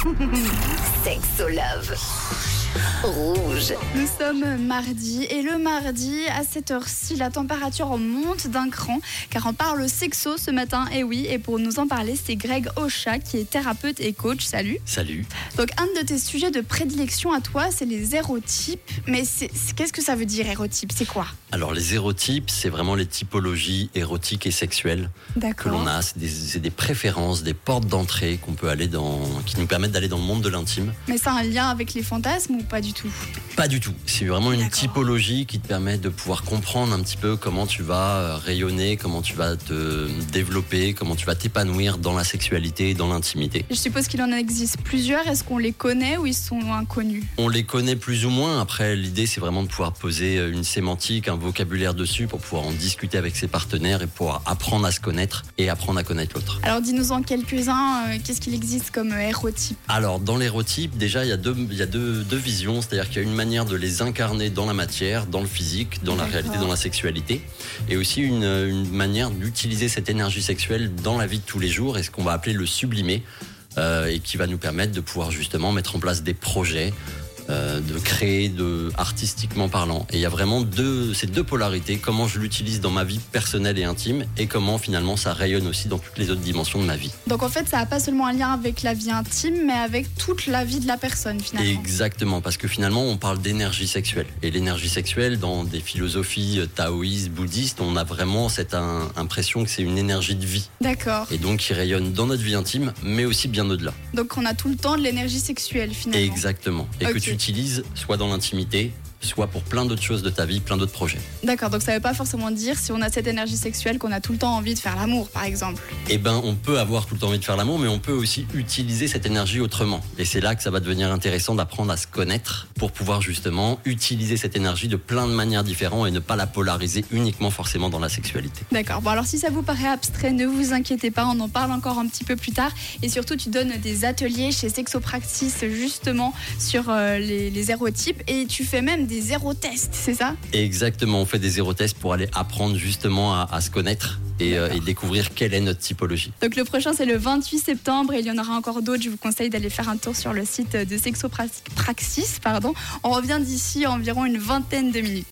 Sexolove. Rouge. Nous sommes mardi et le mardi, à cette heure-ci, la température monte d'un cran car on parle sexo ce matin. Et oui, et pour nous en parler, c'est Greg Ocha qui est thérapeute et coach. Salut. Salut. Donc, un de tes sujets de prédilection à toi, c'est les érotypes. Mais qu'est-ce que ça veut dire érotype C'est quoi? Alors les érotypes, c'est vraiment les typologies érotiques et sexuelles que l'on a. C'est des, c'est des préférences, des portes d'entrée qu'on peut aller dans, qui nous permettent d'aller dans le monde de l'intime. Mais ça a un lien avec les fantasmes ou pas du tout? Pas du tout. C'est vraiment une D'accord. typologie qui te permet de pouvoir comprendre un petit peu comment tu vas euh, rayonner, comment tu vas te développer, comment tu vas t'épanouir dans la sexualité et dans l'intimité. Je suppose qu'il en existe plusieurs. Est-ce qu'on les connaît ou ils sont inconnus? On les connaît plus ou moins. Après, l'idée, c'est vraiment de pouvoir poser euh, une sémantique, un vocabulaire dessus pour pouvoir en discuter avec ses partenaires et pouvoir apprendre à se connaître et apprendre à connaître l'autre. Alors, dis-nous en quelques-uns, euh, qu'est-ce qu'il existe comme euh, érotype? Alors, dans l'érotype, déjà, il y a deux, il y a deux, deux visions. C'est-à-dire qu'il y a une manière de les incarner dans la matière, dans le physique, dans la réalité, dans la sexualité. Et aussi une, une manière d'utiliser cette énergie sexuelle dans la vie de tous les jours et ce qu'on va appeler le sublimer. euh, et qui va nous permettre de pouvoir justement mettre en place des projets, euh, de créer de, artistiquement parlant. Et il y a vraiment deux, ces deux polarités, comment je l'utilise dans ma vie personnelle et intime et comment finalement ça rayonne aussi dans toutes les autres dimensions de ma vie. Donc en fait, ça n'a pas seulement un lien avec la vie intime, mais avec toute la vie de la personne finalement. Exactement, parce que finalement on parle d'énergie sexuelle. Et l'énergie sexuelle, dans des philosophies euh, taoïstes, bouddhistes, on a vraiment cette un- impression que c'est une énergie de vie. D'accord. Et donc qui rayonne dans notre vie intime, mais aussi bien au-delà. Donc on a tout le temps de l'énergie sexuelle finalement. Exactement. Et que tu utilises soit dans l'intimité, soit pour plein d'autres choses de ta vie, plein d'autres projets. D'accord, donc ça veut pas forcément dire si on a cette énergie sexuelle qu'on a tout le temps envie de faire l'amour par exemple. Eh ben, on peut avoir tout le temps envie de faire l'amour, mais on peut aussi utiliser cette énergie autrement. Et c'est là que ça va devenir intéressant d'apprendre à se connaître pour pouvoir justement utiliser cette énergie de plein de manières différentes et ne pas la polariser uniquement forcément dans la sexualité. D'accord, bon alors si ça vous paraît abstrait, ne vous inquiétez pas, on en parle encore un petit peu plus tard. Et surtout, tu donnes des ateliers chez Sexopractice justement sur euh, les, les érotypes et tu fais même des érotests, c'est ça? Exactement, on fait des érotests pour aller apprendre justement à, à se connaître et, euh, et découvrir quelle est notre typologie. Donc le prochain c'est le 28 septembre et il y en aura encore d'autres. Je vous conseille d'aller faire un tour sur le site de Sexopraxis. Pardon. On revient d'ici environ une vingtaine de minutes.